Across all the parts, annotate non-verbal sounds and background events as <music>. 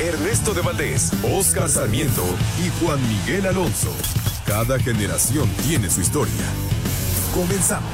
Ernesto de Valdés, Oscar Sarmiento y Juan Miguel Alonso. Cada generación tiene su historia. Comenzamos.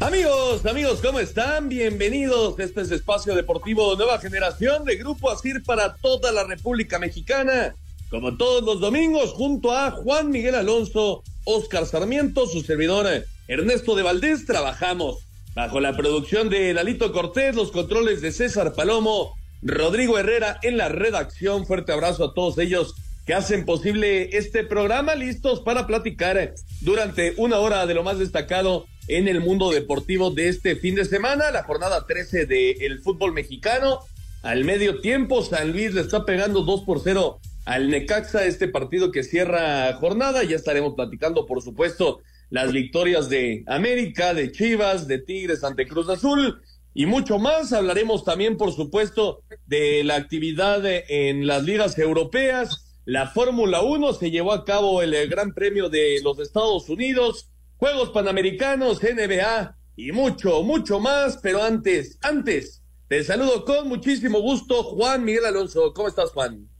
Amigos, amigos, ¿cómo están? Bienvenidos. Este es Espacio Deportivo Nueva Generación de Grupo Asir para toda la República Mexicana. Como todos los domingos, junto a Juan Miguel Alonso, Oscar Sarmiento, su servidor Ernesto de Valdés, trabajamos bajo la producción de Lalito Cortés, los controles de César Palomo, Rodrigo Herrera en la redacción. Fuerte abrazo a todos ellos que hacen posible este programa, listos para platicar durante una hora de lo más destacado en el mundo deportivo de este fin de semana, la jornada 13 del fútbol mexicano. Al medio tiempo, San Luis le está pegando 2 por 0 al Necaxa, este partido que cierra jornada. Ya estaremos platicando, por supuesto, las victorias de América, de Chivas, de Tigres ante Cruz Azul y mucho más. Hablaremos también, por supuesto, de la actividad en las ligas europeas. La Fórmula 1 se llevó a cabo el Gran Premio de los Estados Unidos. Juegos Panamericanos, NBA y mucho, mucho más. Pero antes, antes, te saludo con muchísimo gusto, Juan Miguel Alonso. ¿Cómo estás, Juan?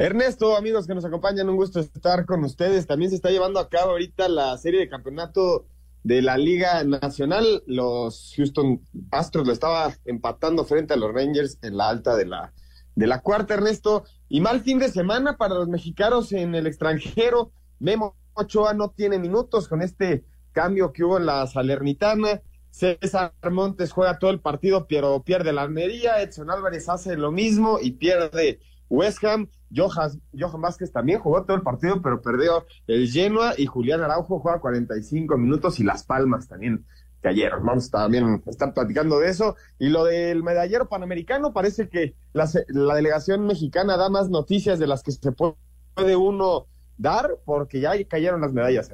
Ernesto, amigos que nos acompañan, un gusto estar con ustedes. También se está llevando a cabo ahorita la serie de campeonato de la Liga Nacional. Los Houston Astros lo estaba empatando frente a los Rangers en la alta de la, de la cuarta, Ernesto. Y mal fin de semana para los mexicanos en el extranjero. Memo Ochoa no tiene minutos con este cambio que hubo en la Salernitana. César Montes juega todo el partido, pero pierde la Almería. Edson Álvarez hace lo mismo y pierde West Ham. Johan, Johan Vázquez también jugó todo el partido, pero perdió el Genoa. Y Julián Araujo juega 45 minutos y Las Palmas también cayeron. Vamos también a estar platicando de eso. Y lo del medallero panamericano, parece que la, la delegación mexicana da más noticias de las que se puede uno dar, porque ya cayeron las medallas.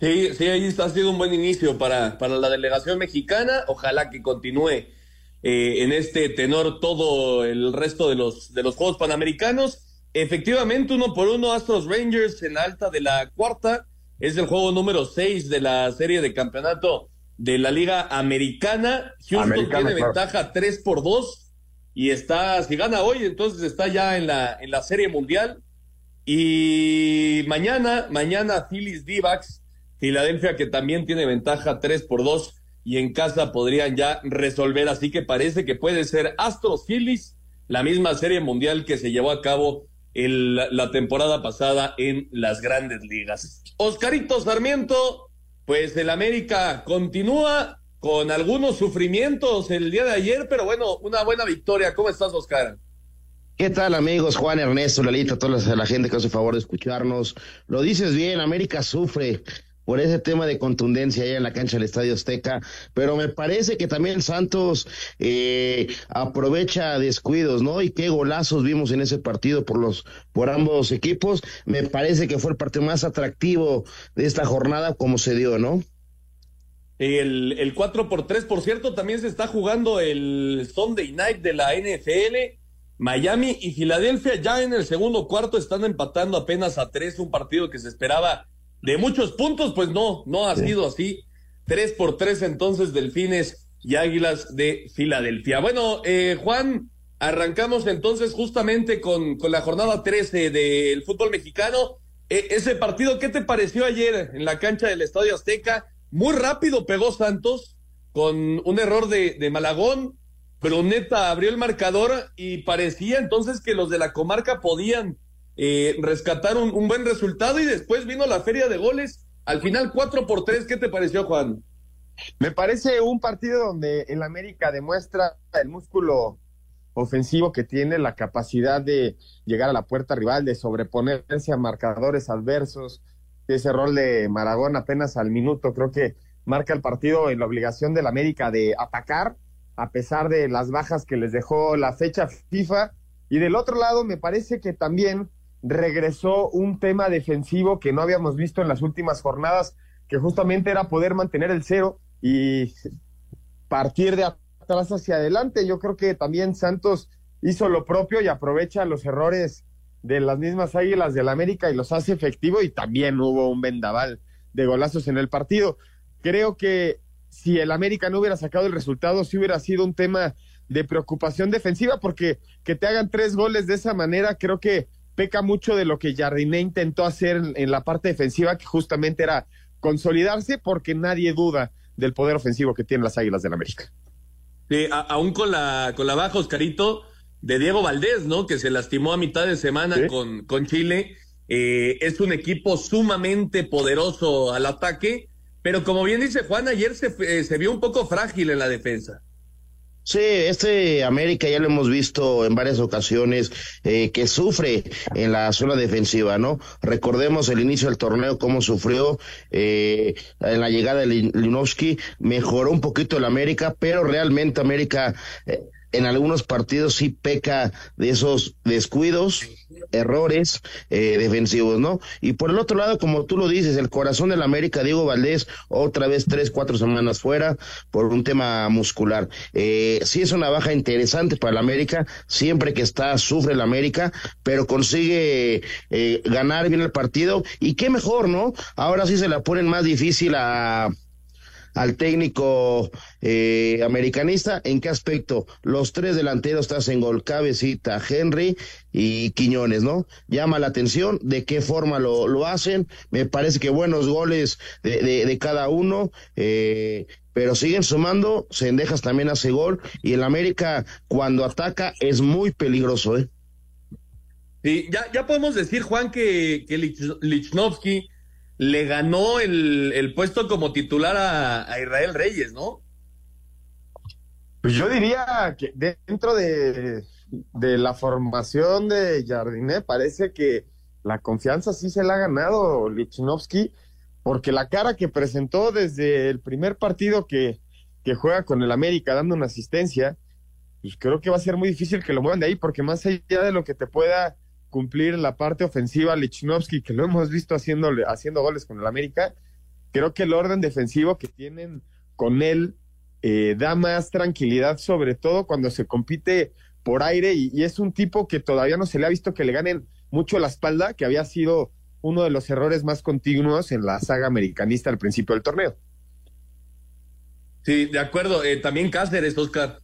Sí, sí, ahí ha sido un buen inicio para, para la delegación mexicana. Ojalá que continúe eh, en este tenor todo el resto de los, de los Juegos Panamericanos. Efectivamente, uno por uno, Astros Rangers en alta de la cuarta. Es el juego número seis de la serie de campeonato de la Liga Americana. Houston tiene claro. ventaja 3 por 2 y está, si gana hoy, entonces está ya en la, en la serie mundial. Y mañana, mañana Phillies D-backs, Filadelfia que también tiene ventaja 3 por 2 y en casa podrían ya resolver. Así que parece que puede ser Astros Phillies, la misma serie mundial que se llevó a cabo el, la temporada pasada en las grandes ligas. Oscarito Sarmiento, pues el América continúa con algunos sufrimientos el día de ayer, pero bueno, una buena victoria. ¿Cómo estás, Oscar? ¿Qué tal amigos? Juan Ernesto, Lalita, toda la, gente que hace favor de escucharnos. Lo dices bien, América sufre por ese tema de contundencia allá en la cancha del Estadio Azteca, pero me parece que también Santos eh, aprovecha descuidos, ¿no? Y qué golazos vimos en ese partido por los por ambos equipos. Me parece que fue el partido más atractivo de esta jornada como se dio, ¿no? El, el 4 por 3 por cierto, también se está jugando el Sunday Night de la NFL. Miami y Filadelfia ya en el segundo cuarto están empatando apenas a tres, un partido que se esperaba de muchos puntos, pues no, no ha sido así. Tres por tres entonces Delfines y Águilas de Filadelfia. Bueno, eh, Juan, arrancamos entonces justamente con, con la jornada 13 del fútbol mexicano. Eh, ese partido, ¿qué te pareció ayer en la cancha del Estadio Azteca? Muy rápido pegó Santos con un error de, de Malagón. Bruneta abrió el marcador y parecía entonces que los de la comarca podían eh, rescatar un, un, buen resultado y después vino la feria de goles. Al final 4 por 3, ¿qué te pareció, Juan? Me parece un partido donde el América demuestra el músculo ofensivo que tiene, la capacidad de llegar a la puerta rival, de sobreponerse a marcadores adversos. Ese rol de Maragón apenas al minuto creo que marca el partido en la obligación del América de atacar, a pesar de las bajas que les dejó la fecha FIFA. Y del otro lado, me parece que también regresó un tema defensivo que no habíamos visto en las últimas jornadas, que justamente era poder mantener el cero y partir de atrás hacia adelante. Yo creo que también Santos hizo lo propio y aprovecha los errores de las mismas Águilas del América y los hace efectivo y también hubo un vendaval de golazos en el partido. Creo que si el América no hubiera sacado el resultado, sí hubiera sido un tema de preocupación defensiva, porque que te hagan tres goles de esa manera, creo que peca mucho de lo que Jardiné intentó hacer en, en la parte defensiva, que justamente era consolidarse, porque nadie duda del poder ofensivo que tienen las Águilas del América. Sí, a- aún con la, con la baja, Oscarito, de Diego Valdés, ¿no? Que se lastimó a mitad de semana Sí. con, con Chile. Eh, es un equipo sumamente poderoso al ataque, pero como bien dice Juan, ayer se, eh, se vio un poco frágil en la defensa. Sí, este América ya lo hemos visto en varias ocasiones eh, que sufre en la zona defensiva, ¿no? Recordemos el inicio del torneo, cómo sufrió eh, en la llegada de Lin- Linovsky, mejoró un poquito el América, pero realmente América eh, en algunos partidos sí peca de esos descuidos, errores eh, defensivos, ¿no? Y por el otro lado, como tú lo dices, el corazón del América, Diego Valdés, otra vez tres, cuatro semanas fuera por un tema muscular. Eh, sí es una baja interesante para el América, siempre que está, sufre el América, pero consigue eh, ganar bien el partido. Y qué mejor, ¿no? Ahora sí se la ponen más difícil a al técnico eh, americanista. ¿En qué aspecto? Los tres delanteros estás en gol, Cabecita, Henry y Quiñones, ¿no? Llama la atención de qué forma lo, lo hacen. Me parece que buenos goles de, de, de cada uno. Eh, pero siguen sumando, Sendejas también hace gol y el América cuando ataca es muy peligroso, ¿eh? Sí, ya, ya podemos decir, Juan, que, que Lich- Lichnowsky le ganó el, el puesto como titular a, Israel Reyes, ¿no? Pues yo diría que dentro de, de la formación de Jardiné parece que la confianza sí se la ha ganado Lichnowsky, porque la cara que presentó desde el primer partido que, que juega con el América dando una asistencia, pues creo que va a ser muy difícil que lo muevan de ahí, porque más allá de lo que te pueda cumplir la parte ofensiva Lichnowsky, que lo hemos visto haciendo, haciendo goles con el América, creo que el orden defensivo que tienen con él eh, da más tranquilidad, sobre todo cuando se compite por aire y, y, es un tipo que todavía no se le ha visto que le ganen mucho la espalda, que había sido uno de los errores más continuos en la saga americanista al principio del torneo. Sí, de acuerdo. Eh, también Cáceres, Oscar.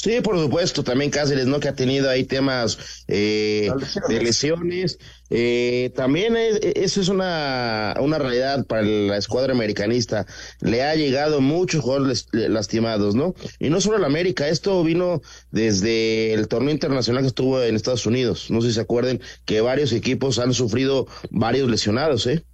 Sí, por supuesto, también Cáceres, ¿no? Que ha tenido ahí temas eh, de lesiones. Eh, también es, eso es una, una realidad para la escuadra americanista. Le ha llegado muchos jugadores lastimados, ¿no? Y no solo el América, esto vino desde el torneo internacional que estuvo en Estados Unidos. No sé si se acuerden que varios equipos han sufrido varios lesionados, ¿eh?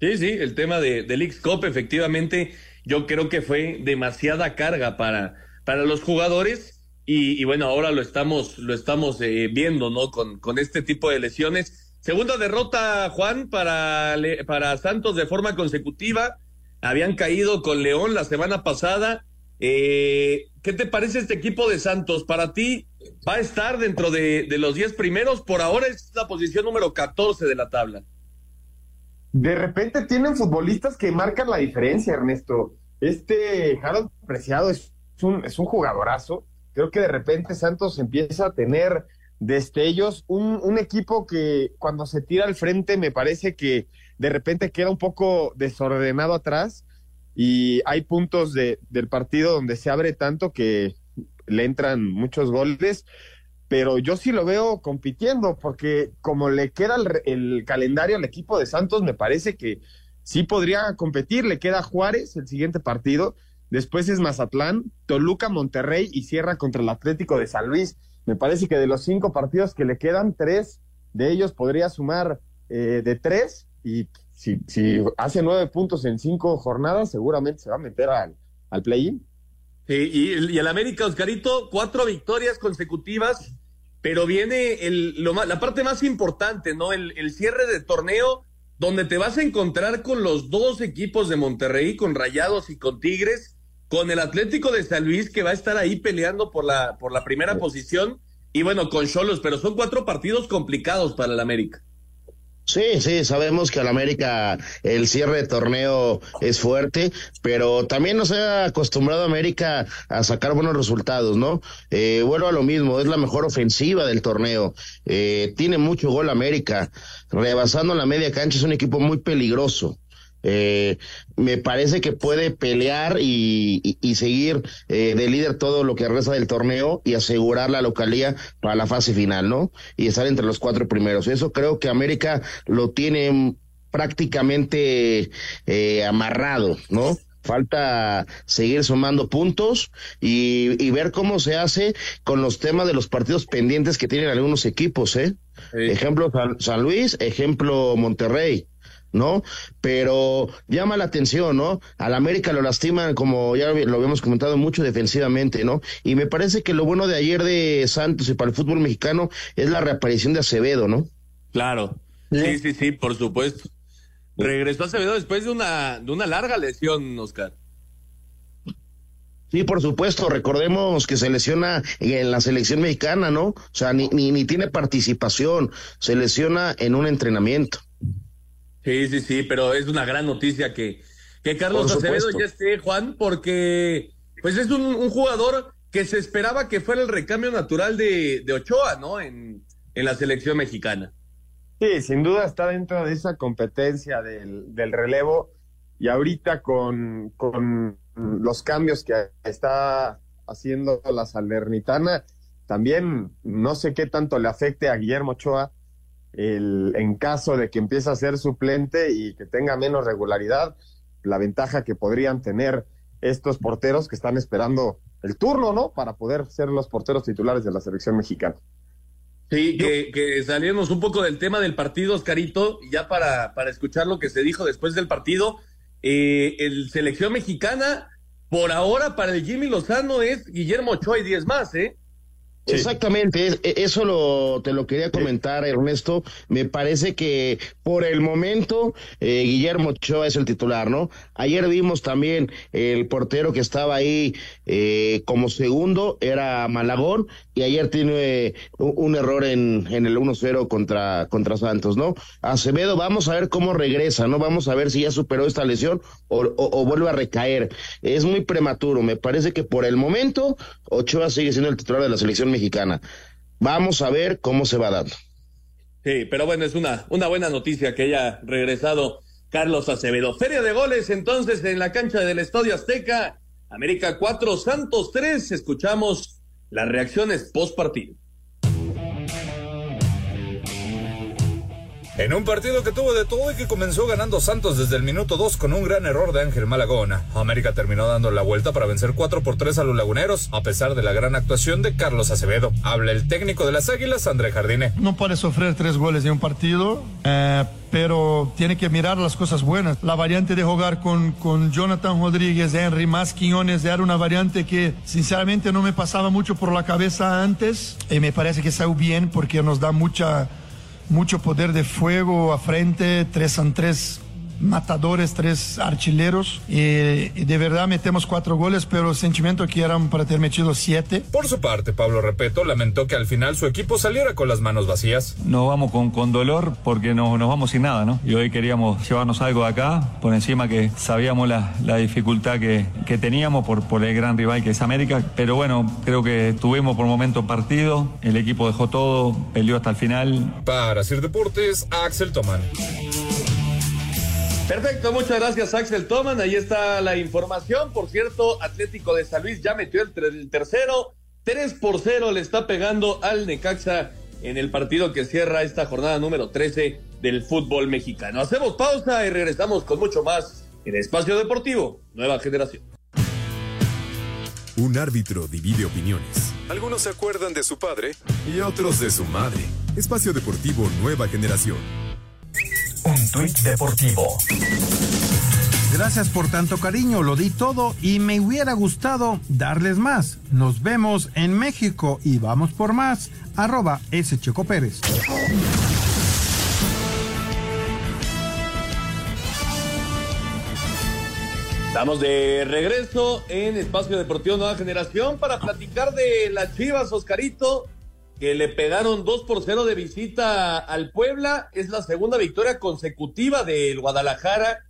Sí, sí, el tema de, del X-Cop, efectivamente, yo creo que fue demasiada carga para para los jugadores y, bueno, ahora lo estamos, lo estamos eh, viendo, ¿no? Con, con este tipo de lesiones. Segunda derrota, Juan, para, para Santos de forma consecutiva. Habían caído con León la semana pasada. Eh, ¿Qué te parece este equipo de Santos? Para ti, ¿va a estar dentro de, de los 10 primeros? Por ahora es la posición número 14 de la tabla. De repente tienen futbolistas que marcan la diferencia, Ernesto. Este Harold Preciado es un, es un jugadorazo. Creo que de repente Santos empieza a tener destellos. Un, un equipo que cuando se tira al frente me parece que de repente queda un poco desordenado atrás y hay puntos de, del partido donde se abre tanto que le entran muchos goles. Pero yo sí lo veo compitiendo porque como le queda el, el calendario al equipo de Santos, me parece que sí podría competir. Le queda Juárez el siguiente partido Después es Mazatlán, Toluca, Monterrey y cierra contra el Atlético de San Luis. Me parece que de los cinco partidos que le quedan, tres de ellos podría sumar eh, de tres y si, hace nueve puntos en cinco jornadas, seguramente se va a meter al, al play-in. Sí, y, el América, Oscarito, cuatro victorias consecutivas, pero viene el, lo, la parte más importante, ¿no? El, el cierre de torneo, donde te vas a encontrar con los dos equipos de Monterrey, con Rayados y con Tigres, con el Atlético de San Luis, que va a estar ahí peleando por la, por la primera posición, y bueno, con Cholos, pero son cuatro partidos complicados para el América. Sí, sí, sabemos que al América el cierre de torneo es fuerte, pero también nos ha acostumbrado América a sacar buenos resultados, ¿no? Eh, vuelvo a lo mismo, es la mejor ofensiva del torneo, eh, tiene mucho gol América, rebasando la media cancha es un equipo muy peligroso. Eh, me parece que puede pelear y, y, y seguir eh, de líder todo lo que resta del torneo y asegurar la localía para la fase final, ¿no? Y estar entre los cuatro primeros. Eso creo que América lo tiene prácticamente eh, amarrado, ¿no? Falta seguir sumando puntos y, y, ver cómo se hace con los temas de los partidos pendientes que tienen algunos equipos, ¿eh? Sí. Ejemplo San, San Luis, ejemplo Monterrey. ¿No? Pero llama la atención, ¿no? Al América lo lastiman, como ya lo habíamos comentado, mucho defensivamente, ¿no? Y me parece que lo bueno de ayer de Santos y para el fútbol mexicano es la reaparición de Acevedo, ¿no? Claro. Sí, sí, sí, por supuesto. Regresó Acevedo después de una, de una larga lesión, Oscar. Sí, por supuesto, recordemos que se lesiona en la selección mexicana, ¿no? O sea, ni, ni, ni tiene participación, se lesiona en un entrenamiento. Sí, sí, sí, pero es una gran noticia que, que Carlos Acevedo ya esté, Juan, porque pues es un, un, jugador que se esperaba que fuera el recambio natural de, de Ochoa, ¿no? En, en, la selección mexicana. Sí, sin duda está dentro de esa competencia del, del relevo y ahorita con, con los cambios que está haciendo la Salernitana, también no sé qué tanto le afecte a Guillermo Ochoa el, en caso de que empiece a ser suplente y que tenga menos regularidad, la ventaja que podrían tener estos porteros que están esperando el turno, ¿no? Para poder ser los porteros titulares de la selección mexicana. Sí, que, que salimos un poco del tema del partido, Oscarito, ya para, para escuchar lo que se dijo después del partido. Eh, el selección mexicana, por ahora, para el Jimmy Lozano es Guillermo Ochoa y 10 más, ¿eh? Sí. Exactamente, eso lo, te lo quería comentar, Ernesto. Me parece que por el momento eh, Guillermo Ochoa es el titular, ¿no? Ayer vimos también el portero que estaba ahí eh, como segundo, era Malagón, y ayer tiene un, un error en, en el 1-0 contra, contra Santos, ¿no? Acevedo, vamos a ver cómo regresa, ¿no? Vamos a ver si ya superó esta lesión o, o, o vuelve a recaer. Es muy prematuro, me parece que por el momento Ochoa sigue siendo el titular de la selección mexicana. Vamos a ver cómo se va dando. Sí, pero bueno, es una, una buena noticia que haya regresado Carlos Acevedo. Feria de goles entonces en la cancha del Estadio Azteca. América 4, Santos 3. Escuchamos las reacciones post partido. En un partido que tuvo de todo y que comenzó ganando Santos desde el minuto 2 con un gran error de Ángel Malagona. América terminó dando la vuelta para vencer 4 por 3 a los laguneros, a pesar de la gran actuación de Carlos Acevedo. Habla el técnico de las Águilas, André Jardine. No puede sufrir tres goles en un partido, eh, pero tiene que mirar las cosas buenas. La variante de jugar con, con Jonathan Rodríguez, Henry, más Quiñones, era una variante que sinceramente no me pasaba mucho por la cabeza antes y me parece que salió bien porque nos da mucha mucho poder de fuego a frente, tres son tres matadores, tres archileros y, y, de verdad metemos cuatro goles, pero el sentimiento que eran para tener metido siete. Por su parte, Pablo Repeto lamentó que al final su equipo saliera con las manos vacías. Nos vamos con, con dolor porque no, nos vamos sin nada, ¿no? Y hoy queríamos llevarnos algo de acá, por encima que sabíamos la, la dificultad que, que teníamos por, por el gran rival que es América, pero bueno, creo que tuvimos por momento partido, el equipo dejó todo, peleó hasta el final. Para Sir Deportes, Axel Toman. Perfecto, muchas gracias Axel Toman. Ahí está la información. Por cierto, Atlético de San Luis ya metió el, el tercero. 3 por 0 le está pegando al Necaxa en el partido que cierra esta jornada número 13 del fútbol mexicano. Hacemos pausa y regresamos con mucho más en Espacio Deportivo, Nueva Generación. Un árbitro divide opiniones. Algunos se acuerdan de su padre y otros de su madre. Espacio Deportivo Nueva Generación. Un tuit deportivo. Gracias por tanto cariño, lo di todo y me hubiera gustado darles más. Nos vemos en México y vamos por más. Arroba S. Checo Pérez. Estamos de regreso en Espacio Deportivo Nueva Generación para platicar de las Chivas, Oscarito, que le pegaron 2 por 0 de visita al Puebla. Es la segunda victoria consecutiva del Guadalajara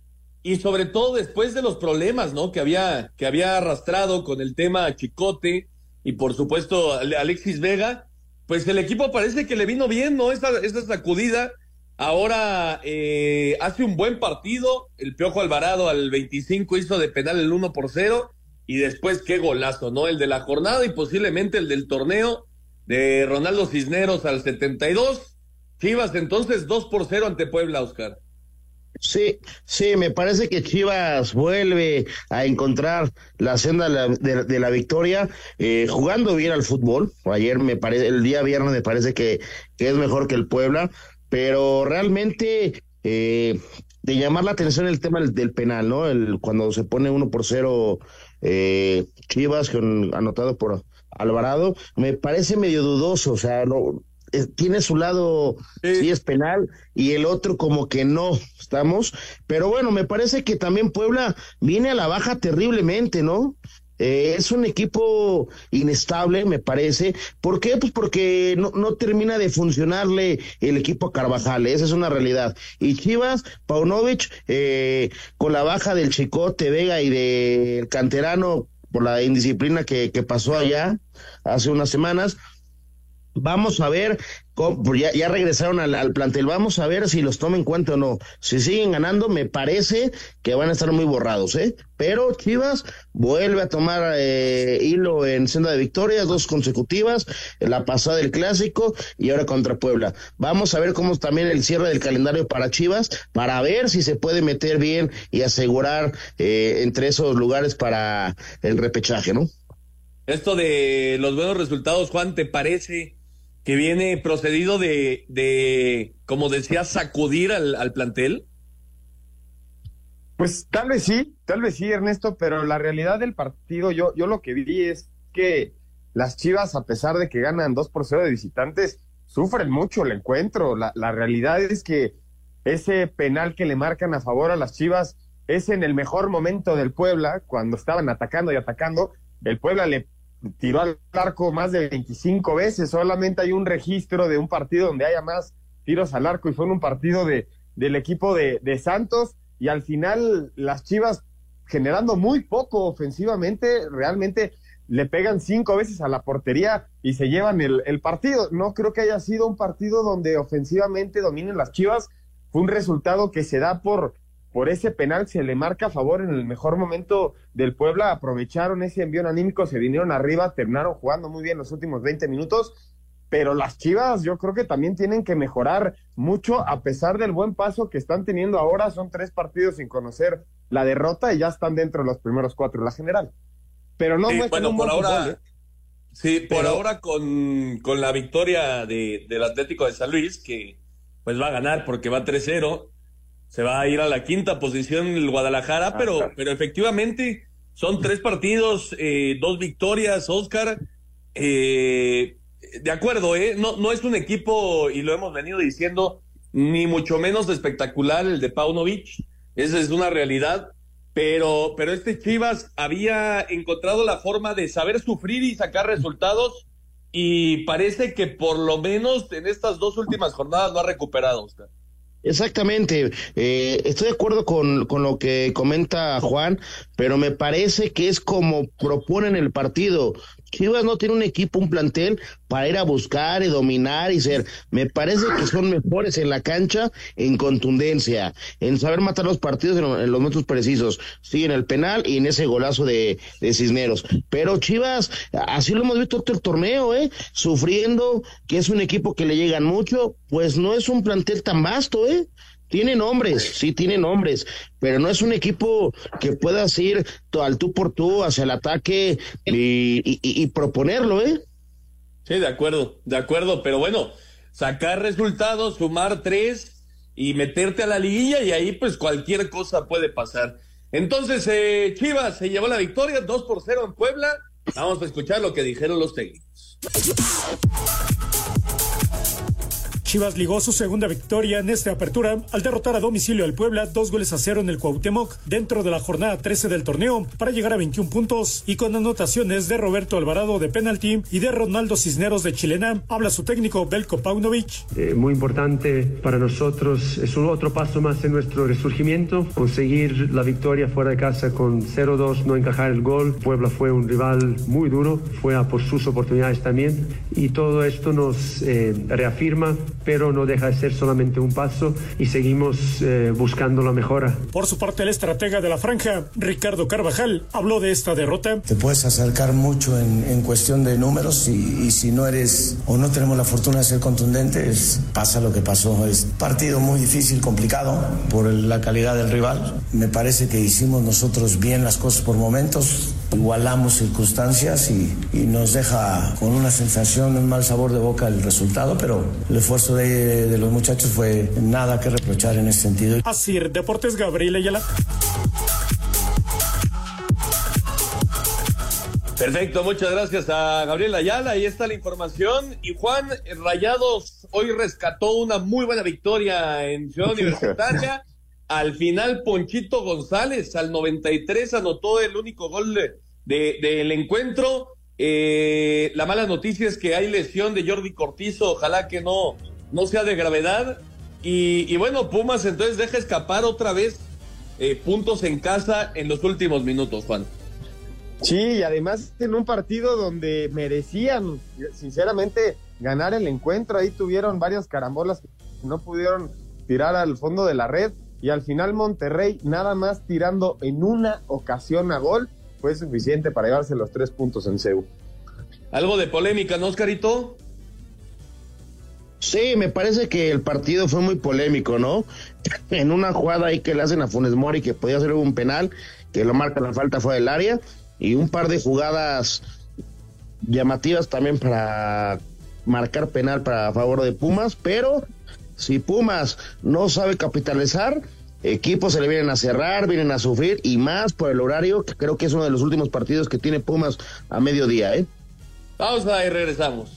y sobre todo después de los problemas, ¿no? Que había, que había arrastrado con el tema Chicote y por supuesto Alexis Vega. Pues el equipo parece que le vino bien, ¿no? Esa, esa sacudida Ahora eh, hace un buen partido. El Piojo Alvarado al 25 hizo de penal el 1 por 0. Y después qué golazo, ¿no? El de la jornada y posiblemente el del torneo de Ronaldo Cisneros al 72. Chivas entonces 2 por 0 ante Puebla, Oscar. Sí, sí, me parece que Chivas vuelve a encontrar la senda de la, victoria, eh, jugando bien al fútbol. Ayer me parece, el día viernes me parece que, que es mejor que el Puebla pero realmente eh, de llamar la atención el tema del, penal, ¿no? El, cuando se pone uno por cero eh, Chivas, con, anotado por Alvarado, me parece medio dudoso, o sea, no, eh, tiene su lado, sí. es penal, y el otro como que no, estamos, pero bueno, me parece que también Puebla viene a la baja terriblemente, ¿no? Eh, es un equipo inestable, me parece. ¿Por qué? Pues porque no, no termina de funcionarle el equipo a Carvajal, esa es una realidad. Y Chivas, Paunovic, eh, con la baja del Chicote, Vega y del canterano por la indisciplina que, que pasó allá hace unas semanas, Vamos a ver, ya, ya regresaron al, plantel, vamos a ver si los toman en cuenta o no. Si siguen ganando, me parece que van a estar muy borrados, ¿eh? Pero Chivas vuelve a tomar eh, hilo en senda de victorias, dos consecutivas, la pasada del clásico y ahora contra Puebla. Vamos a ver cómo también el cierre del calendario para Chivas, para ver si se puede meter bien y asegurar eh, entre esos lugares para el repechaje, ¿no? Esto de los buenos resultados, Juan, ¿te parece? Que viene procedido de, de como decía, sacudir al, al, plantel? Pues tal vez sí, tal vez sí, Ernesto, pero la realidad del partido, yo, yo lo que vi es que las Chivas, a pesar de que ganan 2 por 0 de visitantes, sufren mucho el encuentro. La, la realidad es que ese penal que le marcan a favor a las Chivas es en el mejor momento del Puebla, cuando estaban atacando y atacando. El Puebla le tiró al arco más de 25 veces, solamente hay un registro de un partido donde haya más tiros al arco y fue en un partido de, del equipo de, de Santos y al final las Chivas generando muy poco ofensivamente, realmente le pegan cinco veces a la portería y se llevan el, el, partido. No creo que haya sido un partido donde ofensivamente dominen las Chivas. Fue un resultado que se da por, por ese penal se le marca a favor en el mejor momento del Puebla, aprovecharon ese envío anímico, se vinieron arriba, terminaron jugando muy bien los últimos 20 minutos, pero las Chivas yo creo que también tienen que mejorar mucho a pesar del buen paso que están teniendo ahora, son tres partidos sin conocer la derrota y ya están dentro de los primeros cuatro en la general. Pero no sí, bueno, por ahora fútbol, ¿eh? Sí, por ahora con, con la victoria de, del Atlético de San Luis, que pues va a ganar porque va 3-0 se va a ir a la quinta posición el Guadalajara, ah, pero, claro. pero efectivamente son tres partidos, eh, dos victorias, Oscar. Eh, de acuerdo, ¿eh? No, no es un equipo, y lo hemos venido diciendo, ni mucho menos espectacular el de Paunovic. Esa es una realidad. Pero, pero este Chivas había encontrado la forma de saber sufrir y sacar resultados. Y parece que por lo menos en estas dos últimas jornadas lo ha recuperado, Oscar. Exactamente, eh, estoy de acuerdo con, con, lo que comenta Juan, pero me parece que es como proponen el partido. Chivas no tiene un equipo, un plantel para ir a buscar y dominar y ser. Me parece que son mejores en la cancha en contundencia, en saber matar los partidos en, los momentos precisos. Sí, en el penal y en ese golazo de, de, Cisneros. Pero Chivas, así lo hemos visto todo el torneo, ¿eh? Sufriendo, que es un equipo que le llegan mucho, pues no es un plantel tan vasto, ¿eh? Tiene nombres, sí tiene nombres, pero no es un equipo que puedas ir al tú por tú hacia el ataque y, proponerlo, ¿eh? Sí, de acuerdo, de acuerdo, pero bueno, sacar resultados, sumar tres y meterte a la liguilla y ahí pues cualquier cosa puede pasar. Entonces, eh, Chivas se llevó la victoria, 2 por 0 en Puebla. Vamos a escuchar lo que dijeron los técnicos. Chivas ligó su segunda victoria en esta apertura al derrotar a domicilio al Puebla dos goles a cero en el Cuauhtémoc dentro de la jornada 13 del torneo para llegar a 21 puntos y con anotaciones de Roberto Alvarado de penalti y de Ronaldo Cisneros de Chilena. Habla su técnico Belko Paunovic. Eh, muy importante para nosotros, es un otro paso más en nuestro resurgimiento, conseguir la victoria fuera de casa con 0-2, no encajar el gol. Puebla fue un rival muy duro, fue a por sus oportunidades también y todo esto nos eh, reafirma pero no deja de ser solamente un paso y seguimos eh, buscando la mejora. Por su parte, el estratega de la franja, Ricardo Carvajal, habló de esta derrota. Te puedes acercar mucho en, en cuestión de números y, y, si no eres o no tenemos la fortuna de ser contundentes, pasa lo que pasó. Es partido muy difícil, complicado por la calidad del rival. Me parece que hicimos nosotros bien las cosas por momentos, igualamos circunstancias y, y nos deja con una sensación, un mal sabor de boca el resultado, pero el esfuerzo de, de, los muchachos fue nada que reprochar en ese sentido. Así, Deportes Gabriel Ayala. Perfecto, muchas gracias a Gabriel Ayala. Ahí está la información. Y Juan Rayados hoy rescató una muy buena victoria en Ciudad Universitaria. Al final, Ponchito González, al 93, anotó el único gol del de, encuentro. Eh, la mala noticia es que hay lesión de Jordi Cortizo. Ojalá que no, no sea de gravedad. Y, y, bueno, Pumas entonces deja escapar otra vez eh, puntos en casa en los últimos minutos, Juan. Sí, y además en un partido donde merecían, sinceramente, ganar el encuentro. Ahí tuvieron varias carambolas que no pudieron tirar al fondo de la red. Y al final Monterrey, nada más tirando en una ocasión a gol, fue suficiente para llevarse los tres puntos en CEU. Algo de polémica, ¿no, Oscarito? Sí, me parece que el partido fue muy polémico, ¿no? <laughs> En una jugada ahí que le hacen a Funes Mori que podía ser un penal, que lo marca la falta fuera del área, y un par de jugadas llamativas también para marcar penal para favor de Pumas, pero si Pumas no sabe capitalizar, equipos se le vienen a cerrar, vienen a sufrir, y más por el horario, que creo que es uno de los últimos partidos que tiene Pumas a mediodía, ¿eh? Pausa y regresamos.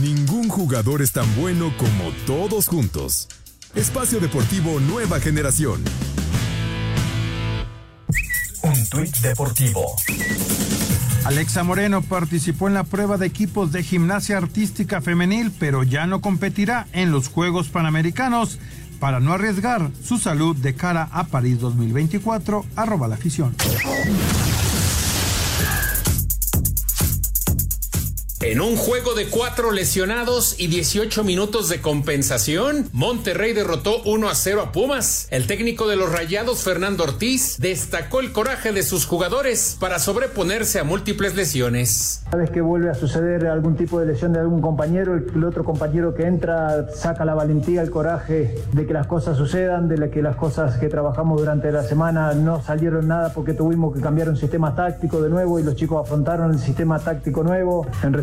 Ningún jugador es tan bueno como todos juntos. Espacio Deportivo Nueva Generación. Un tuit deportivo. Alexa Moreno participó en la prueba de equipos de gimnasia artística femenil, pero ya no competirá en los Juegos Panamericanos para no arriesgar su salud de cara a París 2024. Arroba la afición. En un juego de cuatro lesionados y 18 minutos de compensación, Monterrey derrotó 1 a 0 a Pumas. El técnico de los Rayados, Fernando Ortiz, destacó el coraje de sus jugadores para sobreponerse a múltiples lesiones. Cada vez que vuelve a suceder algún tipo de lesión de algún compañero, el otro compañero que entra saca la valentía, el coraje de que las cosas sucedan, de que las cosas que trabajamos durante la semana no salieron nada porque tuvimos que cambiar un sistema táctico de nuevo y los chicos afrontaron el sistema táctico nuevo. En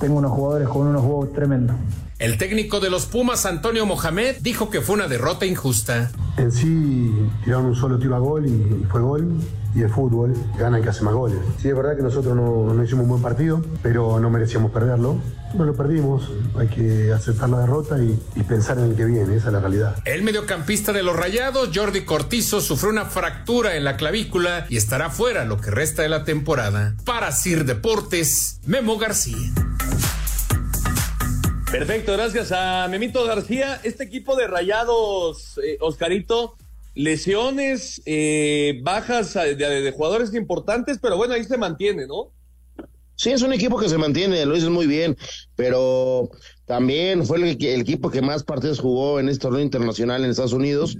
tengo unos jugadores con unos huevos tremendos. El técnico de los Pumas, Antonio Mohamed, dijo que fue una derrota injusta. En sí, tiraron un solo tiro a gol y, fue gol. Y el fútbol gana el que hace más goles. Sí, es verdad que nosotros no, no hicimos un buen partido, pero no merecíamos perderlo. Bueno, perdimos, hay que aceptar la derrota y, y, pensar en el que viene, esa es la realidad. El mediocampista de los Rayados, Jordi Cortizo, sufrió una fractura en la clavícula y estará fuera lo que resta de la temporada. Para Sir Deportes, Memo García. Perfecto, gracias a Memito García. Este equipo de Rayados, eh, Oscarito, lesiones, eh, bajas de, jugadores importantes, pero bueno, ahí se mantiene, ¿no? Sí, es un equipo que se mantiene, lo dices muy bien, pero también fue el, equipo que más partidos jugó en este torneo internacional en Estados Unidos.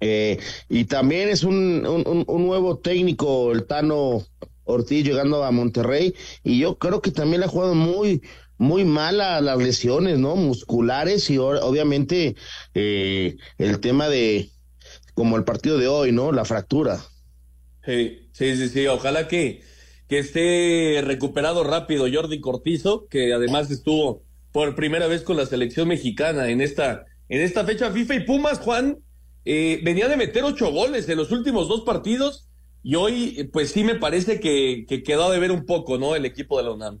Eh, y también es un, un, un, nuevo técnico, el Tano Ortiz, llegando a Monterrey. Y yo creo que también ha jugado muy, muy mal a las lesiones, ¿no? Musculares y obviamente eh, el tema de, como el partido de hoy, ¿no? La fractura. Sí, sí, sí, sí. Ojalá que que esté recuperado rápido Jordi Cortizo, que además estuvo por primera vez con la selección mexicana en esta, en esta fecha FIFA. Y Pumas, Juan, eh, venía de meter ocho goles en los últimos dos partidos y hoy, pues sí me parece que, que quedó de ver un poco, ¿no? El equipo de la UNAM.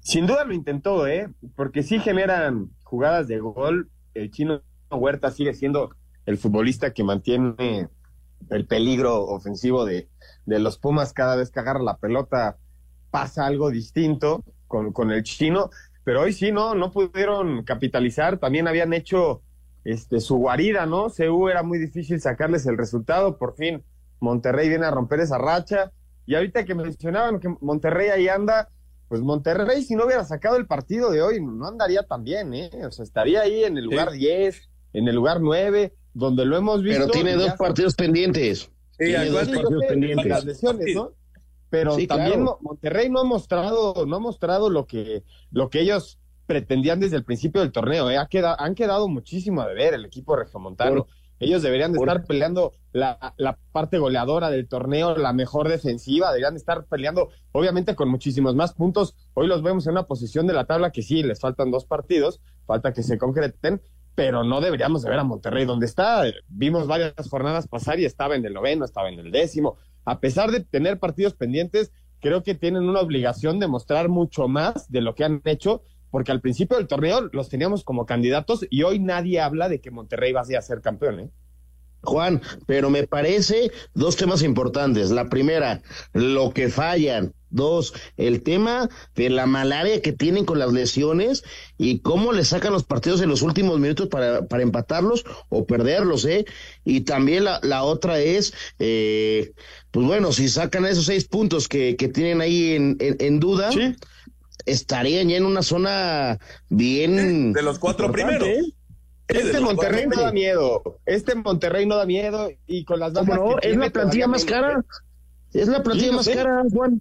Sin duda lo intentó, ¿eh? Porque sí generan jugadas de gol. El chino Huerta sigue siendo el futbolista que mantiene el peligro ofensivo de, de los Pumas cada vez que agarra la pelota pasa algo distinto con, con el chino, pero hoy sí, no, no pudieron capitalizar, también habían hecho este, su guarida, ¿no? CU era muy difícil sacarles el resultado, por fin Monterrey viene a romper esa racha, y ahorita que mencionaban que Monterrey ahí anda, pues Monterrey si no hubiera sacado el partido de hoy no andaría tan bien, ¿eh? O sea, estaría ahí en el lugar 10, en el lugar 9, donde lo hemos visto. Pero tiene dos partidos pendientes. Sí, tiene dos partidos pendientes. Las lesiones, ¿no? Pero Sí, también claro. Monterrey no ha mostrado, no ha mostrado lo que, lo que ellos pretendían desde el principio del torneo. ¿eh? Ha quedado, han quedado muchísimo a deber el equipo regiomontano. Ellos deberían de estar peleando la, la parte goleadora del torneo, la mejor defensiva, deberían de estar peleando, obviamente con muchísimos más puntos. Hoy los vemos en una posición de la tabla que sí, les faltan dos partidos, falta que se concreten, pero no deberíamos de ver a Monterrey donde está. Vimos varias jornadas pasar y estaba en el noveno, estaba en el décimo. A pesar de tener partidos pendientes, creo que tienen una obligación de mostrar mucho más de lo que han hecho, porque al principio del torneo los teníamos como candidatos y hoy nadie habla de que Monterrey va a ser campeón. ¿eh? Juan, pero me parece dos temas importantes. La primera, lo que fallan. Dos, el tema de la malaria que tienen con las lesiones y cómo le sacan los partidos en los últimos minutos para, para empatarlos o perderlos, ¿eh? Y también la, la otra es, eh, pues bueno, si sacan esos seis puntos que, que tienen ahí en, en, en duda, estarían ya en una zona bien... De los cuatro primeros. ¿eh? Este Monterrey no da miedo. Este Monterrey no da miedo y con las ¿Cómo bajas no? Es la plantilla más cara. Es la plantilla Sí, más sé. cara, Juan.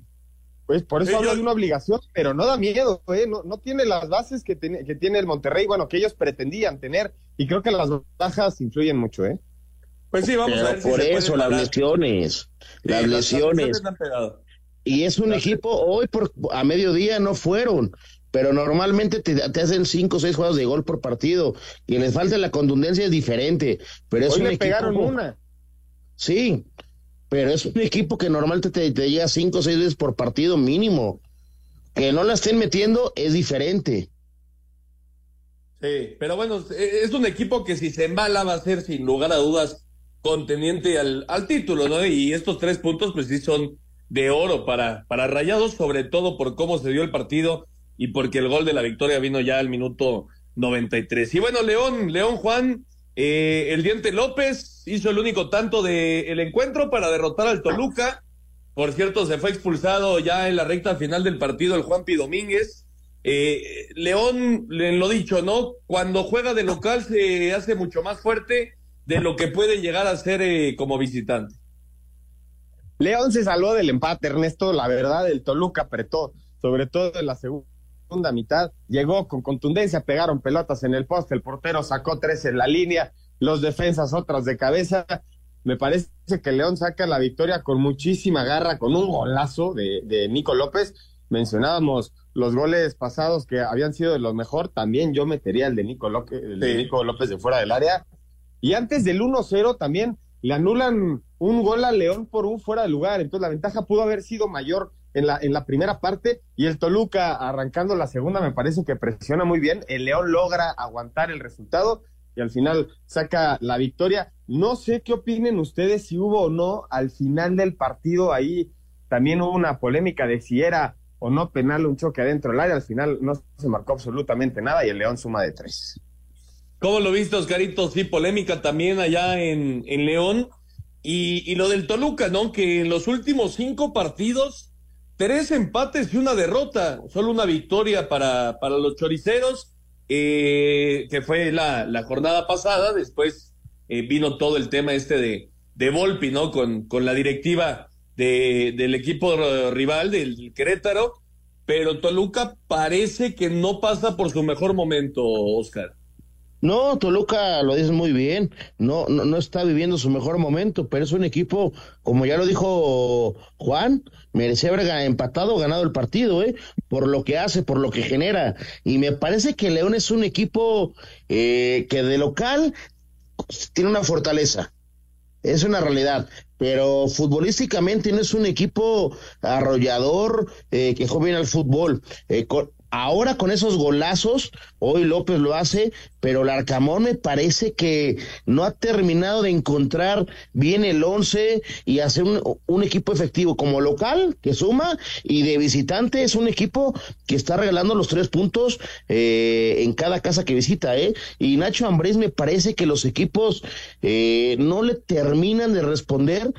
Pues por eso Sí, hablo yo- de una obligación, pero no da miedo, ¿eh? no, no tiene las bases que, tiene- que tiene el Monterrey, bueno, que ellos pretendían tener, y creo que las bajas influyen mucho, ¿eh? Pues sí, vamos Pero a ver por eso, las parar. lesiones. Las Sí, lesiones. le han pegado. Y es un equipo, hoy por a mediodía no fueron, pero normalmente te, te hacen cinco o seis juegos de gol por partido. Y les falta la contundencia es diferente. Pero es Hoy un le equipo. pegaron una. Sí, pero es un equipo que normalmente te, te llega cinco o seis veces por partido mínimo. Que no la estén metiendo es diferente. Sí, pero bueno, eh, es un equipo que si se embala va a ser sin lugar a dudas contendiente al, al título, ¿no? Y estos tres puntos pues sí son de oro para, para Rayados, sobre todo por cómo se dio el partido y porque el gol de la victoria vino ya al minuto 93. Y bueno, León, León Juan, eh, el Diente López hizo el único tanto del encuentro para derrotar al Toluca. Por cierto, se fue expulsado ya en la recta final del partido el Juanpi Domínguez. Eh, León, le- lo dicho, ¿no? Cuando juega de local se hace mucho más fuerte de lo que puede llegar a ser eh, como visitante. León se salvó del empate, Ernesto, la verdad, el Toluca apretó, sobre todo en la segunda mitad, llegó con contundencia, pegaron pelotas en el poste, el portero sacó tres en la línea, los defensas otras de cabeza. Me parece que León saca la victoria con muchísima garra, con un golazo de, de Nico López. Mencionábamos los goles pasados que habían sido de los mejor, también yo metería el de Nico, López, el de. Nico López de fuera del área. Y antes del 1-0 también le anulan un gol a León por un fuera de lugar. Entonces la ventaja pudo haber sido mayor en la, en la primera parte y el Toluca arrancando la segunda me parece que presiona muy bien. El León logra aguantar el resultado y al final saca la victoria. No sé qué opinen ustedes si hubo o no al final del partido ahí. También hubo una polémica de si era o no penal un choque adentro del área. Al final no se marcó absolutamente nada y el León suma de tres. ¿Cómo lo viste, Oscarito? Sí, polémica también allá en, León. Y, y lo del Toluca, ¿no? Que en los últimos cinco partidos, tres empates y una derrota. Solo una victoria para, para los choriceros, eh, que fue la, la jornada pasada. Después eh, vino todo el tema este de, de Volpi, ¿no? Con, con la directiva de, del equipo rival, del Querétaro. Pero Toluca parece que no pasa por su mejor momento, Oscar. No, Toluca lo dices muy bien, no, no, no está viviendo su mejor momento, pero es un equipo, como ya lo dijo Juan, merecía haber empatado ganado el partido, ¿eh? por lo que hace, por lo que genera. Y me parece que León es un equipo eh, que de local tiene una fortaleza, es una realidad, pero futbolísticamente no es un equipo arrollador eh, que juega bien al fútbol. Eh, Ahora con esos golazos, hoy López lo hace, pero el Arcamón me parece que no ha terminado de encontrar bien el once y hacer un, equipo efectivo como local que suma y de visitante es un equipo que está regalando los tres puntos eh, en cada casa que visita, ¿eh? Y Nacho Ambrés me parece que los equipos eh, no le terminan de responder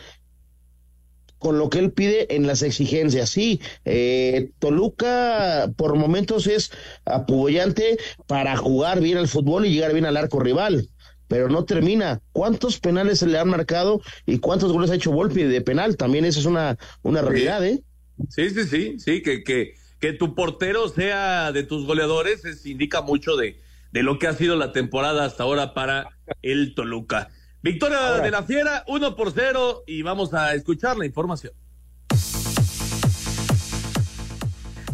con lo que él pide en las exigencias. Sí, eh, Toluca por momentos es apoyante para jugar bien al fútbol y llegar bien al arco rival, pero no termina. ¿Cuántos penales se le han marcado y cuántos goles ha hecho Volpi de penal? También esa es una, una realidad, ¿eh? Sí, sí, sí, sí, que, que, que tu portero sea de tus goleadores es, indica mucho de, de lo que ha sido la temporada hasta ahora para el Toluca. Victoria de la Fiera, 1 por 0 y vamos a escuchar la información.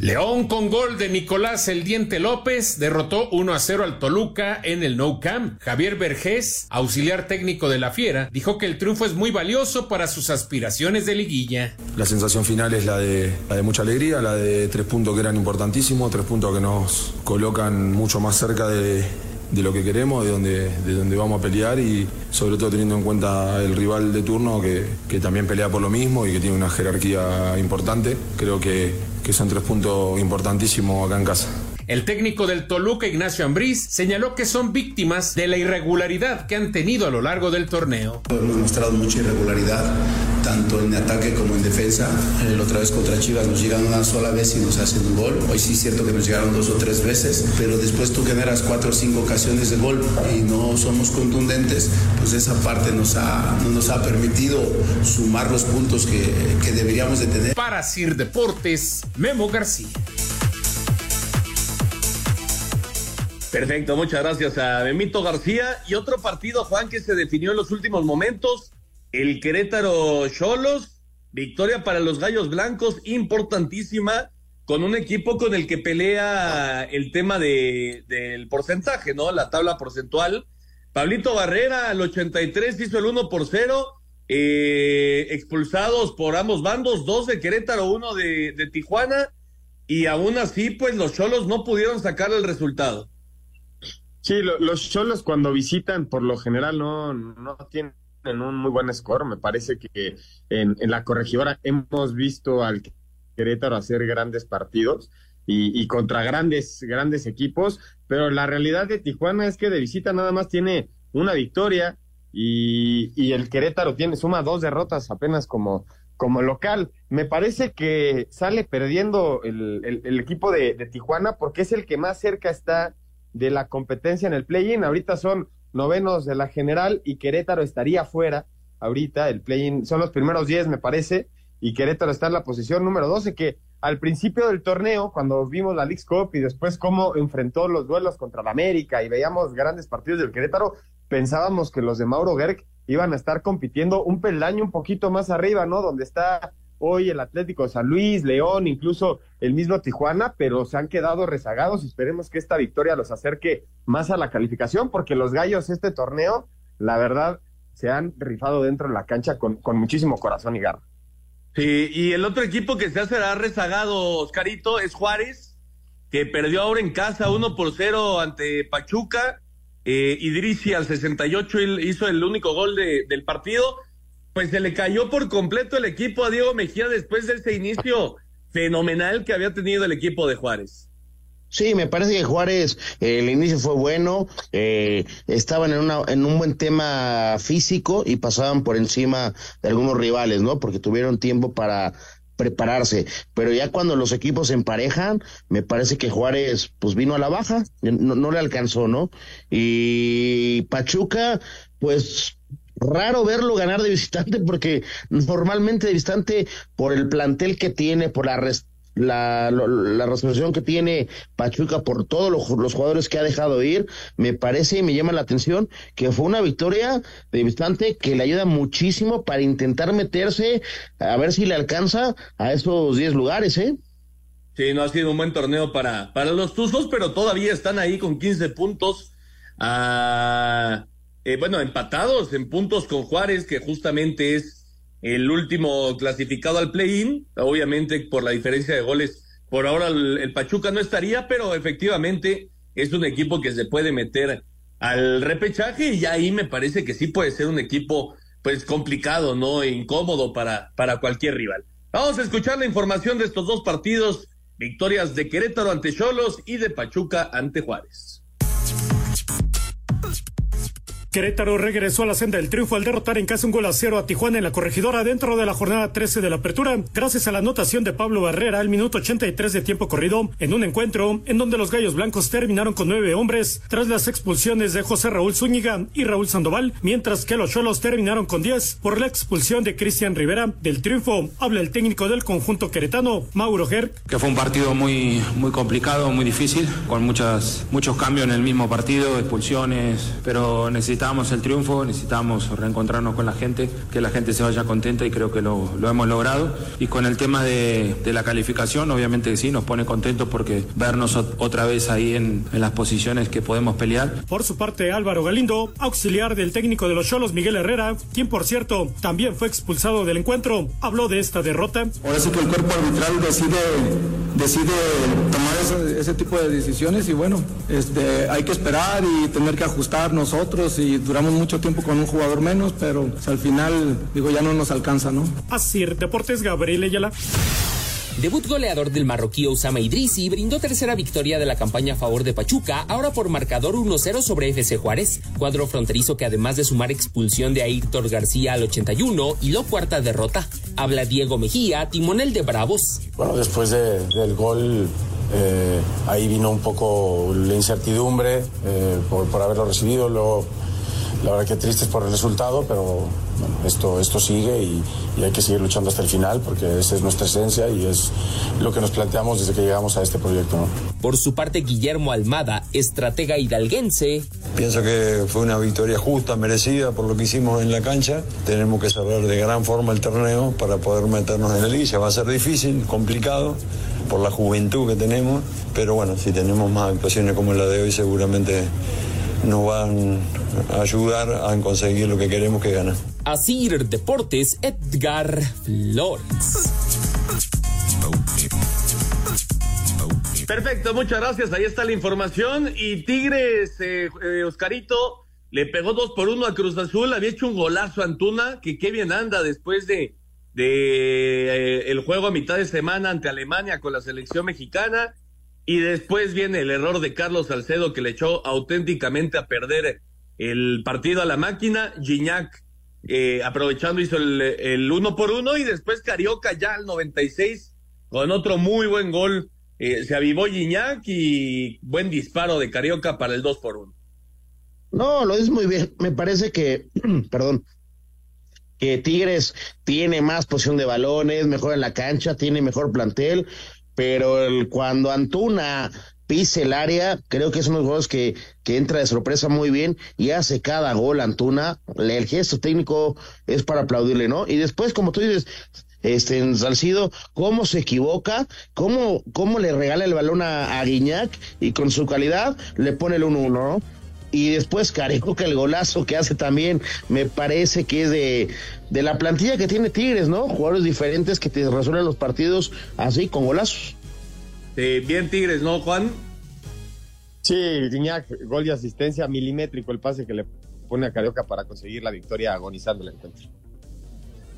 León con gol de Nicolás El Diente López derrotó 1 a 0 al Toluca en el No Camp. Javier Vergés, auxiliar técnico de la Fiera, dijo que el triunfo es muy valioso para sus aspiraciones de liguilla. La sensación final es la de, la de mucha alegría, la de tres puntos que eran importantísimos, tres puntos que nos colocan mucho más cerca de, de lo que queremos, de donde, de donde vamos a pelear y sobre todo teniendo en cuenta el rival de turno que, que también pelea por lo mismo y que tiene una jerarquía importante. Creo que, que son tres puntos importantísimos acá en casa. El técnico del Toluca, Ignacio Ambriz, señaló que son víctimas de la irregularidad que han tenido a lo largo del torneo. Hemos mostrado mucha irregularidad, tanto en ataque como en defensa. La otra vez contra Chivas nos llegan una sola vez y nos hacen un gol. Hoy sí es cierto que nos llegaron dos o tres veces, pero después tú generas cuatro o cinco ocasiones de gol y no somos contundentes, pues esa parte nos ha, no nos ha permitido sumar los puntos que, que deberíamos de tener. Para Sir Deportes, Memo García. Perfecto, muchas gracias a Memito García. Y otro partido, Juan, que se definió en los últimos momentos, el Querétaro Cholos, victoria para los Gallos Blancos, importantísima, con un equipo con el que pelea el tema de, del porcentaje, ¿no? La tabla porcentual. Pablito Barrera al 83 hizo el 1 por 0, eh, expulsados por ambos bandos, dos de Querétaro, uno de, de Tijuana, y aún así, pues los Cholos no pudieron sacar el resultado. Sí, los Cholos cuando visitan, por lo general, no, no tienen un muy buen score. Me parece que en, la corregidora hemos visto al Querétaro hacer grandes partidos y, contra grandes, grandes equipos, pero la realidad de Tijuana es que de visita nada más tiene una victoria y, el Querétaro tiene, suma dos derrotas apenas como, como local. Me parece que sale perdiendo el, el, equipo de, de Tijuana porque es el que más cerca está de la competencia en el play-in. Ahorita son novenos de la general y Querétaro estaría fuera. Ahorita el play-in son los primeros 10, me parece, y Querétaro está en la posición número 12, que al principio del torneo, cuando vimos la League Cup y después cómo enfrentó los duelos contra la América y veíamos grandes partidos del Querétaro, pensábamos que los de Mauro Gerg iban a estar compitiendo un peldaño un poquito más arriba, ¿no? Donde está hoy el Atlético San Luis, León, incluso el mismo Tijuana, pero se han quedado rezagados. Esperemos que esta victoria los acerque más a la calificación, porque los gallos este torneo, la verdad, se han rifado dentro de la cancha con, muchísimo corazón y garra. Sí, y el otro equipo que se hace rezagado, Oscarito, es Juárez, que perdió ahora en casa 1 por 0 ante Pachuca. Eh, Idrisi al 68 hizo el único gol de, del partido pues se le cayó por completo el equipo a Diego Mejía después de ese inicio fenomenal que había tenido el equipo de Juárez. Sí, me parece que Juárez, eh, el inicio fue bueno, eh, estaban en, una, en un buen tema físico y pasaban por encima de algunos rivales, ¿no? Porque tuvieron tiempo para prepararse, pero ya cuando los equipos se emparejan, me parece que Juárez pues vino a la baja, no, no le alcanzó, ¿no? Y Pachuca, pues raro verlo ganar de visitante porque normalmente de visitante por el plantel que tiene, por la la, lo- la resolución que tiene Pachuca por todos los, jugadores que ha dejado ir, me parece y me llama la atención que fue una victoria de visitante que le ayuda muchísimo para intentar meterse, a ver si le alcanza a esos 10 lugares, ¿eh? Sí, no ha sido un buen torneo para, para los Tuzos, pero todavía están ahí con 15 puntos. ah, eh, bueno, empatados en puntos con Juárez, que justamente es el último clasificado al play-in. Obviamente, por la diferencia de goles, por ahora el, el Pachuca no estaría, pero efectivamente es un equipo que se puede meter al repechaje y ahí me parece que sí puede ser un equipo pues complicado, ¿no? Incómodo para, para cualquier rival. Vamos a escuchar la información de estos dos partidos, victorias de Querétaro ante Cholos y de Pachuca ante Juárez. Querétaro regresó a la senda del triunfo al derrotar en casa un gol a cero a Tijuana en la corregidora dentro de la jornada 13 de la apertura, gracias a la anotación de Pablo Barrera al minuto 83 de tiempo corrido, en un encuentro en donde los Gallos Blancos terminaron con nueve hombres tras las expulsiones de José Raúl Zúñiga y Raúl Sandoval, mientras que los Cholos terminaron con 10 por la expulsión de Cristian Rivera. Del triunfo habla el técnico del conjunto queretano, Mauro Herc. que fue un partido muy, muy complicado, muy difícil, con muchas, muchos cambios en el mismo partido, expulsiones, pero necesitábamos el triunfo, necesitábamos reencontrarnos con la gente, que la gente se vaya contenta y creo que lo, lo hemos logrado. Y con el tema de, de la calificación, obviamente sí, nos pone contentos porque vernos ot- otra vez ahí en, en las posiciones que podemos pelear. Por su parte, Álvaro Galindo, auxiliar del técnico de los Cholos, Miguel Herrera, quien por cierto también fue expulsado del encuentro, habló de esta derrota. Ahora sí que el cuerpo arbitral decide, decide tomar ese, ese tipo de decisiones y bueno, este, hay que esperar y tener que ajustar nosotros y duramos mucho tiempo con un jugador menos, pero al final, digo, ya no nos alcanza, ¿no? Así, Deportes Gabriel Ayala. Debut goleador del marroquí Osama Idrisi brindó tercera victoria de la campaña a favor de Pachuca, ahora por marcador 1-0 sobre FC Juárez, cuadro fronterizo que además de sumar expulsión de Ayrton García al 81 y lo cuarta derrota. Habla Diego Mejía, timonel de Bravos. Bueno, después de- del gol, eh, ahí vino un poco la incertidumbre eh, por, por haberlo recibido. Luego, la verdad que tristes por el resultado, pero bueno, esto, esto sigue y, y hay que seguir luchando hasta el final porque esa es nuestra esencia y es lo que nos planteamos desde que llegamos a este proyecto. ¿no? Por su parte, Guillermo Almada, estratega hidalguense, Pienso que fue una victoria justa, merecida por lo que hicimos en la cancha. Tenemos que cerrar de gran forma el torneo para poder meternos en la liguilla. Va a ser difícil, complicado, por la juventud que tenemos, pero bueno, si tenemos más actuaciones como la de hoy, seguramente nos van a ayudar a conseguir lo que queremos que ganar. Asir Deportes, Edgar Flores. Perfecto, muchas gracias. Ahí está la información. Y Tigres, eh, eh, Oscarito, le pegó dos por uno a Cruz Azul. Había hecho un golazo a Antuna, que qué bien anda después de, de eh, el juego a mitad de semana ante Alemania con la selección mexicana. Y después viene el error de Carlos Salcedo que le echó auténticamente a perder el partido a la máquina. Gignac eh, aprovechando hizo el, el uno por uno y después Carioca ya al 96 con otro muy buen gol. Eh, se avivó Gignac y buen disparo de Carioca para el 2 por 1. No, lo es muy bien. Me parece que, <clears throat> perdón, que Tigres tiene más posición de balones, mejor en la cancha, tiene mejor plantel, pero el- cuando Antuna pise el área, creo que es uno de los que, que entra de sorpresa muy bien y hace cada gol Antuna. El gesto técnico es para aplaudirle, ¿no? Y después, como tú dices, este en Salcido, cómo se equivoca, cómo, cómo le regala el balón a, a Guiñac y con su calidad le pone el 1-1, ¿no? Y después Carioca, el golazo que hace también, me parece que es de, de la plantilla que tiene Tigres, ¿no? Jugadores diferentes que te resuelven los partidos así, con golazos. Eh, bien Tigres, ¿no, Juan? Sí, Guiñac, gol y asistencia milimétrico el pase que le pone a Carioca para conseguir la victoria agonizando el encuentro.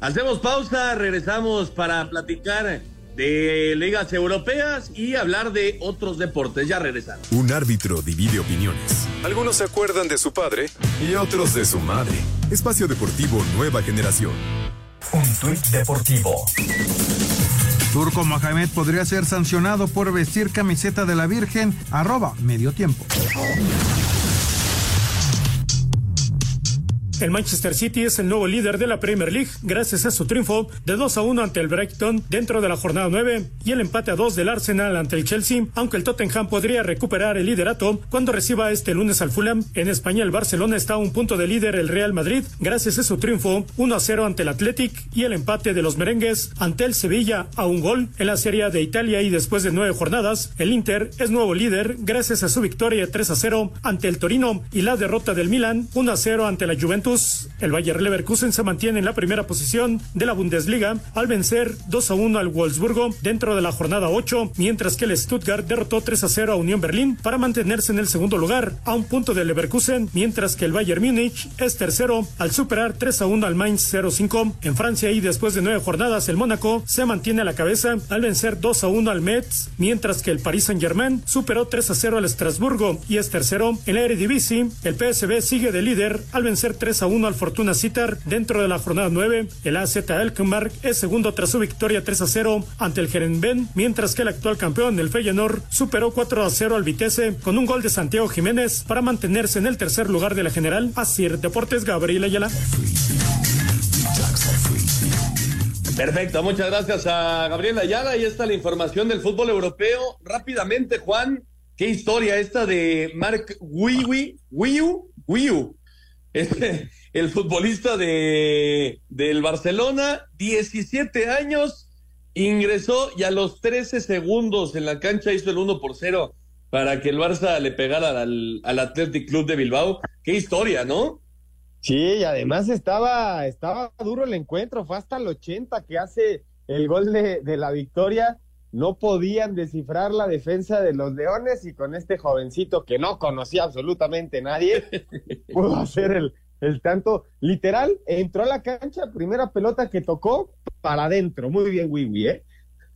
Hacemos pausa, regresamos para platicar de ligas europeas y hablar de otros deportes. Ya regresamos. Un árbitro divide opiniones. Algunos se acuerdan de su padre y otros de su madre. Espacio Deportivo Nueva Generación. Un tuit deportivo. Turco Mohamed podría ser sancionado por vestir camiseta de la Virgen, arroba medio tiempo. El Manchester City es el nuevo líder de la Premier League gracias a su triunfo de 2 a 1 ante el Brighton dentro de la jornada 9 y el empate a 2 del Arsenal ante el Chelsea, aunque el Tottenham podría recuperar el liderato cuando reciba este lunes al Fulham. En España el Barcelona está a un punto de líder el Real Madrid gracias a su triunfo 1 a 0 ante el Athletic y el empate de los merengues ante el Sevilla a un gol en la Serie de Italia y después de nueve jornadas el Inter es nuevo líder gracias a su victoria 3 a 0 ante el Torino y la derrota del Milan 1 a 0 ante la Juventus. El Bayer Leverkusen se mantiene en la primera posición de la Bundesliga al vencer 2 a 1 al Wolfsburgo dentro de la jornada 8, mientras que el Stuttgart derrotó 3 a 0 a Unión Berlín para mantenerse en el segundo lugar a un punto del Leverkusen, mientras que el Bayern Múnich es tercero al superar 3 a 1 al Mainz 05. En Francia y después de nueve jornadas el Mónaco se mantiene a la cabeza al vencer 2 a 1 al Metz, mientras que el Paris Saint-Germain superó 3 a 0 al Estrasburgo y es tercero. En la Eredivisie, el PSV sigue de líder al vencer 3 a 1 al Fortuna Citar dentro de la jornada 9. El AZ Alkmaar es segundo tras su victoria 3 a 0 ante el Gerenben, mientras que el actual campeón, el Feyenoord, superó 4 a 0 al Vitesse con un gol de Santiago Jiménez para mantenerse en el tercer lugar de la general. Asir Deportes Gabriel Ayala. Perfecto, muchas gracias a Gabriel Ayala. Ahí está la información del fútbol europeo. Rápidamente, Juan, qué historia esta de Mark Wiwi, Wiu, Wiu, <laughs> el futbolista de, del Barcelona, 17 años, ingresó y a los 13 segundos en la cancha hizo el 1 por 0 para que el Barça le pegara al, al Athletic Club de Bilbao. Qué historia, ¿no? Sí, y además estaba, estaba duro el encuentro, fue hasta el 80 que hace el gol de, de la victoria. No podían descifrar la defensa de los Leones y con este jovencito que no conocía absolutamente nadie, <laughs> pudo hacer el, el tanto literal, entró a la cancha, primera pelota que tocó para adentro. Muy bien, Wiwi, ¿eh?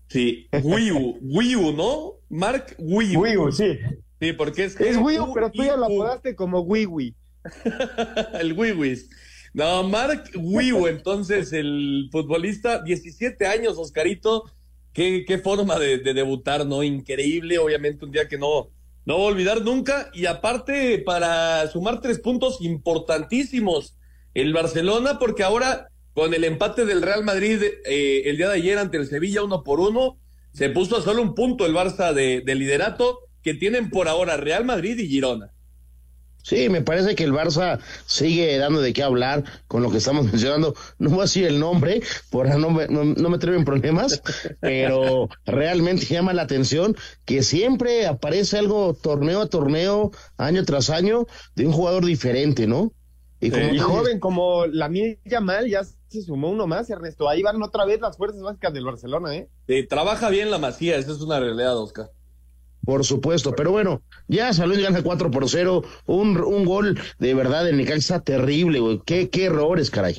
Sí, Wiu, Wiu, ¿no? Mark Wiu. Wiu, sí. Sí, porque es. Es Wiu, pero tú ya lo apodaste como Wiwi. <laughs> el Wiwis. No, Mark Wiu, entonces el futbolista, 17 años, Oscarito. Qué, qué forma de, de, debutar, ¿no? Increíble, obviamente un día que no, no voy a olvidar nunca. Y aparte, para sumar tres puntos importantísimos, el Barcelona, porque ahora con el empate del Real Madrid eh, el día de ayer ante el Sevilla uno por uno, se puso a solo un punto el Barça de, de liderato que tienen por ahora Real Madrid y Girona. Sí, me parece que el Barça sigue dando de qué hablar con lo que estamos <laughs> mencionando. No voy a decir el nombre, por no me, no, no me en problemas, pero realmente llama la atención que siempre aparece algo torneo a torneo, año tras año, de un jugador diferente, ¿no? Y, como eh, y joven como la mía mal ya se sumó uno más, Ernesto. Ahí van otra vez las fuerzas básicas del Barcelona, ¿eh? Sí, trabaja bien la Masía, esa es una realidad, Oscar. Por supuesto, pero bueno, ya San Luis gana 4 por 0, un, un gol de verdad de Necaxa terrible, güey. Qué, qué errores, caray.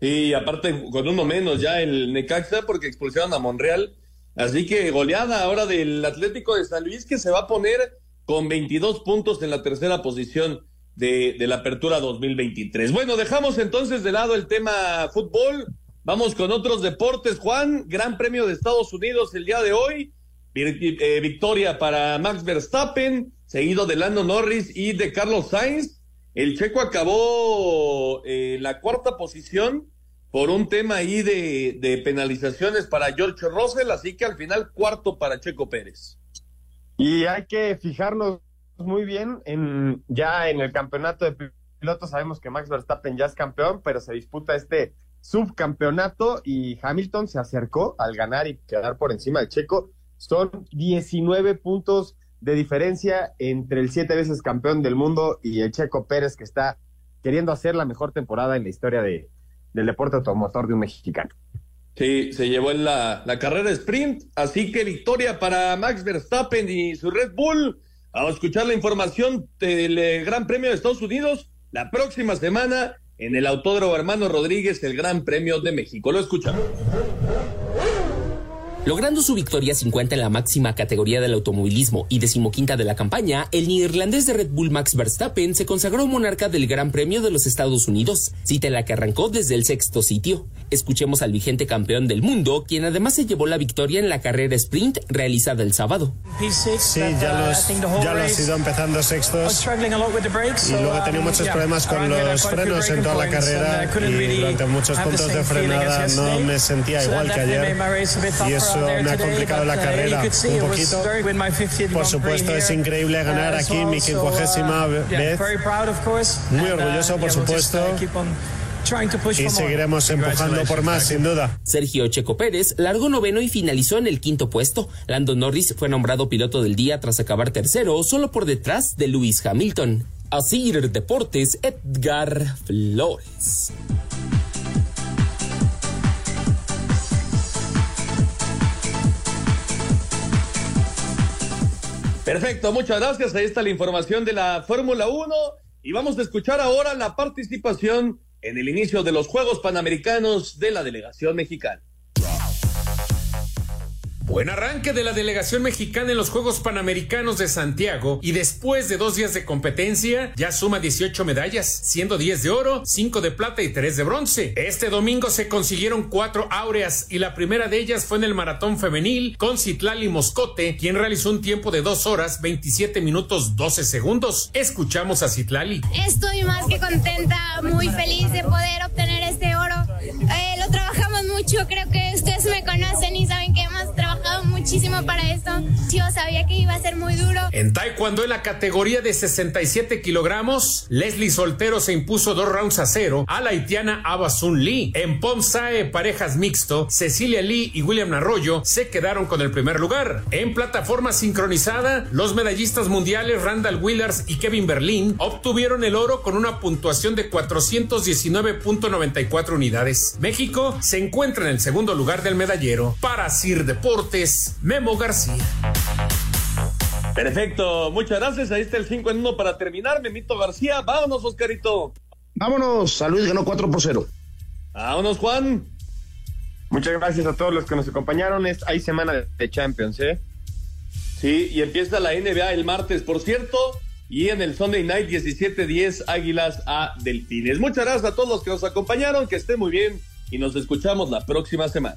Y aparte, con uno menos ya el Necaxa porque expulsaron a Monreal. Así que goleada ahora del Atlético de San Luis que se va a poner con 22 puntos en la tercera posición de, de la apertura 2023. Bueno, dejamos entonces de lado el tema fútbol. Vamos con otros deportes. Juan, Gran Premio de Estados Unidos el día de hoy. Victoria para Max Verstappen, seguido de Lando Norris y de Carlos Sainz. El checo acabó eh, la cuarta posición por un tema ahí de, de, penalizaciones para George Russell, así que al final cuarto para Checo Pérez. Y hay que fijarnos muy bien en ya en el campeonato de pilotos. Sabemos que Max Verstappen ya es campeón, pero se disputa este subcampeonato y Hamilton se acercó al ganar y quedar por encima del Checo son 19 puntos de diferencia entre el siete veces campeón del mundo y el Checo Pérez, que está queriendo hacer la mejor temporada en la historia de, del deporte automotor de un mexicano. Sí, se llevó en la, la carrera sprint, así que victoria para Max Verstappen y su Red Bull. A escuchar la información del eh, Gran Premio de Estados Unidos la próxima semana en el Autódromo Hermano Rodríguez, el Gran Premio de México. Lo escuchamos. Logrando su victoria 50 en la máxima categoría del automovilismo y decimoquinta de la campaña, el neerlandés de Red Bull Max Verstappen se consagró monarca del Gran Premio de los Estados Unidos, cita en la que arrancó desde el sexto sitio. Escuchemos al vigente campeón del mundo, quien además se llevó la victoria en la carrera sprint realizada el sábado. Sí, ya los, ya los ido empezando sextos y luego he tenido muchos problemas con los frenos en toda la carrera y durante muchos puntos de frenada no me sentía igual que ayer y eso me ha complicado la carrera un poquito. Por supuesto es increíble ganar aquí mi quincuagésima vez. Muy orgulloso por supuesto y seguiremos empujando por más, sin duda. Sergio Checo Pérez largó noveno y finalizó en el quinto puesto. Lando Norris fue nombrado piloto del día tras acabar tercero, solo por detrás de Lewis Hamilton. Así Deportes, Edgar Flores. Perfecto, muchas gracias. Ahí está la información de la Fórmula 1 y vamos a escuchar ahora la participación en el inicio de los Juegos Panamericanos de la delegación mexicana. Buen arranque de la delegación mexicana en los Juegos Panamericanos de Santiago y después de dos días de competencia ya suma 18 medallas, siendo 10 de oro, 5 de plata y 3 de bronce. Este domingo se consiguieron cuatro áureas y la primera de ellas fue en el maratón femenil con Citlali Moscote, quien realizó un tiempo de 2 horas 27 minutos 12 segundos. Escuchamos a Citlali. Estoy más que contenta, muy feliz de poder obtener este oro. Eh, lo trabajamos mucho, creo que ustedes me conocen y saben que hemos trabajado muchísimo para esto. Yo sabía que iba a ser muy duro. En Taekwondo, en la categoría de 67 kilogramos, Leslie Soltero se impuso dos rounds a cero a la haitiana Abasun Lee. En Pomsae, parejas mixto, Cecilia Lee y William Arroyo se quedaron con el primer lugar. En plataforma sincronizada, los medallistas mundiales Randall Willars y Kevin Berlin obtuvieron el oro con una puntuación de 419.94 unidades. México se encuentra en el segundo lugar del medallero. Para Sir Deportes, Memo García. Perfecto, muchas gracias. Ahí está el 5 en 1 para terminar. Memito García, vámonos, Oscarito. Vámonos, San Luis ganó 4 por 0. Vámonos, Juan. Muchas gracias a todos los que nos acompañaron. Es, hay semana de Champions, ¿eh? Sí, y empieza la NBA el martes, por cierto. Y en el Sunday Night 17-10, Águilas a Delfines. Muchas gracias a todos los que nos acompañaron. Que estén muy bien y nos escuchamos la próxima semana.